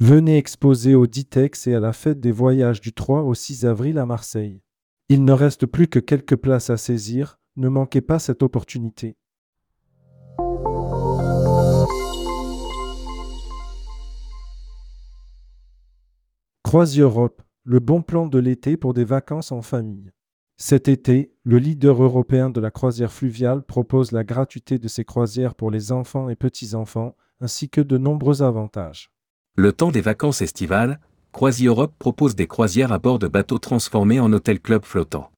Venez exposer au Ditex et à la fête des voyages du 3 au 6 avril à Marseille. Il ne reste plus que quelques places à saisir, ne manquez pas cette opportunité. CroisiEurope, le bon plan de l'été pour des vacances en famille. Cet été, le leader européen de la croisière fluviale propose la gratuité de ses croisières pour les enfants et petits-enfants, ainsi que de nombreux avantages. Le temps des vacances estivales, CroisiEurope propose des croisières à bord de bateaux transformés en hôtel-club flottants.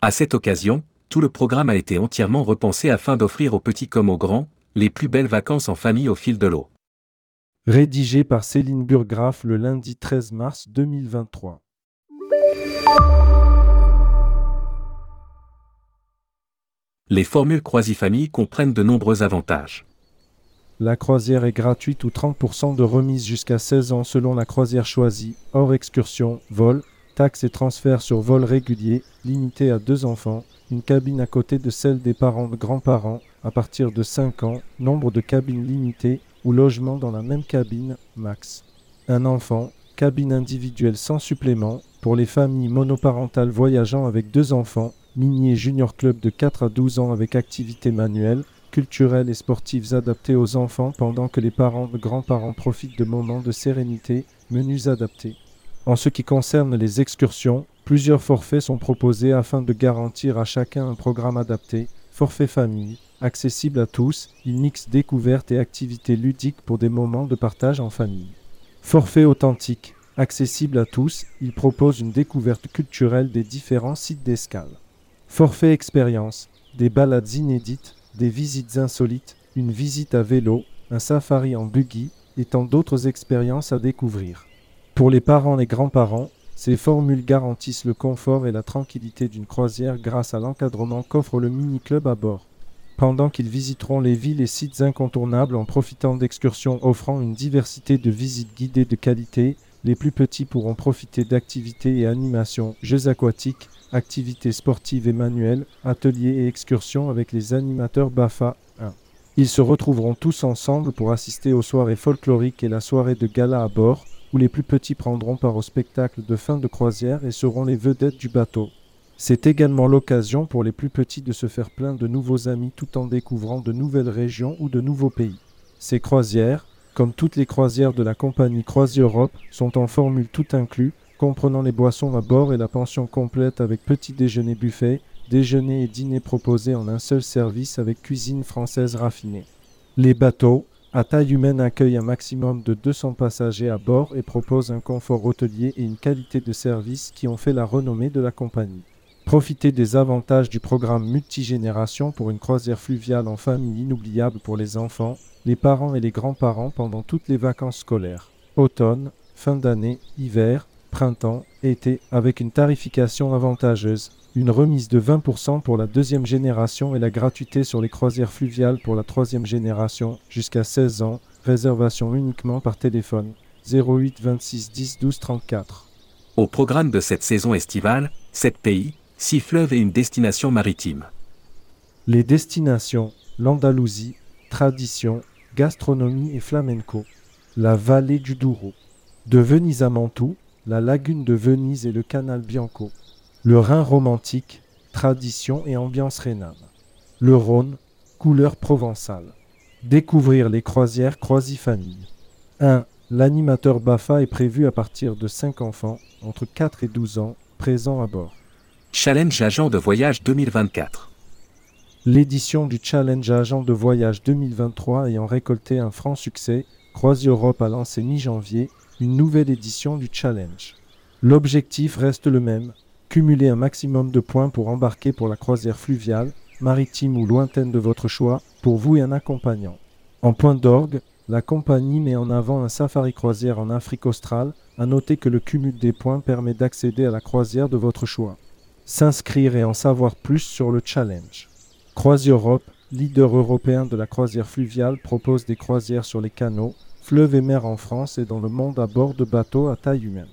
À cette occasion, tout le programme a été entièrement repensé afin d'offrir aux petits comme aux grands les plus belles vacances en famille au fil de l'eau. Rédigé par Céline Burgraff le lundi 13 mars 2023. Les formules Croisifamille comprennent de nombreux avantages. La croisière est gratuite ou 30% de remise jusqu'à 16 ans selon la croisière choisie, hors excursion, vol, taxes et transferts sur vol régulier, limité à deux enfants, une cabine à côté de celle des parents de grands-parents à partir de 5 ans, nombre de cabines limitées ou logement dans la même cabine, max. Un enfant, cabine individuelle sans supplément, pour les familles monoparentales voyageant avec deux enfants, mini et junior club de 4 à 12 ans avec activités manuelles, culturelles et sportives adaptées aux enfants pendant que les parents de grands-parents profitent de moments de sérénité, menus adaptés. En ce qui concerne les excursions, plusieurs forfaits sont proposés afin de garantir à chacun un programme adapté, forfait famille, accessible à tous, il mixe découvertes et activités ludiques pour des moments de partage en famille. Forfait authentique, accessible à tous, il propose une découverte culturelle des différents sites d'escale. Forfait expérience, des balades inédites, des visites insolites, une visite à vélo, un safari en buggy et tant d'autres expériences à découvrir. Pour les parents et grands-parents, ces formules garantissent le confort et la tranquillité d'une croisière grâce à l'encadrement qu'offre le mini-club à bord. Pendant qu'ils visiteront les villes et sites incontournables en profitant d'excursions offrant une diversité de visites guidées de qualité, les plus petits pourront profiter d'activités et animations, jeux aquatiques, activités sportives et manuelles, ateliers et excursions avec les animateurs BAFA 1. Ils se retrouveront tous ensemble pour assister aux soirées folkloriques et la soirée de gala à bord, où les plus petits prendront part au spectacle de fin de croisière et seront les vedettes du bateau. C'est également l'occasion pour les plus petits de se faire plein de nouveaux amis tout en découvrant de nouvelles régions ou de nouveaux pays. Ces croisières, comme toutes les croisières de la compagnie CroisiEurope, sont en formule tout inclus, comprenant les boissons à bord et la pension complète avec petit déjeuner buffet, déjeuner et dîner proposés en un seul service avec cuisine française raffinée. Les bateaux, à taille humaine, accueillent un maximum de 200 passagers à bord et proposent un confort hôtelier et une qualité de service qui ont fait la renommée de la compagnie. Profitez des avantages du programme multigénération pour une croisière fluviale en famille inoubliable pour les enfants, les parents et les grands-parents pendant toutes les vacances scolaires, automne, fin d'année, hiver, printemps, été, avec une tarification avantageuse, une remise de 20% pour la deuxième génération et la gratuité sur les croisières fluviales pour la troisième génération, jusqu'à 16 ans, réservation uniquement par téléphone. 08 26 10 12 34. Au programme de cette saison estivale, 7 pays, 6 fleuves et une destination maritime. Les destinations, l'Andalousie, tradition, gastronomie et flamenco. La vallée du Douro. De Venise à Mantoue, la lagune de Venise et le canal Bianco, le Rhin romantique, tradition et ambiance rhénane, le Rhône, couleur provençale. Découvrir les croisières Croisifamille. 1. L'animateur BAFA est prévu à partir de 5 enfants, entre 4 et 12 ans, présents à bord. Challenge Agent de Voyage 2024. L'édition du Challenge Agent de Voyage 2023 ayant récolté un franc succès, CroisiEurope a lancé mi-janvier une nouvelle édition du challenge. L'objectif reste le même, cumuler un maximum de points pour embarquer pour la croisière fluviale, maritime ou lointaine de votre choix, pour vous et un accompagnant. En point d'orgue, la compagnie met en avant un safari croisière en Afrique australe, à noter que le cumul des points permet d'accéder à la croisière de votre choix. S'inscrire et en savoir plus sur le challenge. CroisiEurope, leader européen de la croisière fluviale, propose des croisières sur les canaux, fleuves et mers en France et dans le monde à bord de bateaux à taille humaine.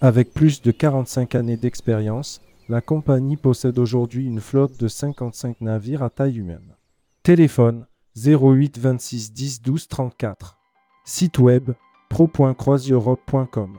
Avec plus de 45 années d'expérience, la compagnie possède aujourd'hui une flotte de 55 navires à taille humaine. Téléphone 08 26 10 12 34. Site web pro.croisieurope.com.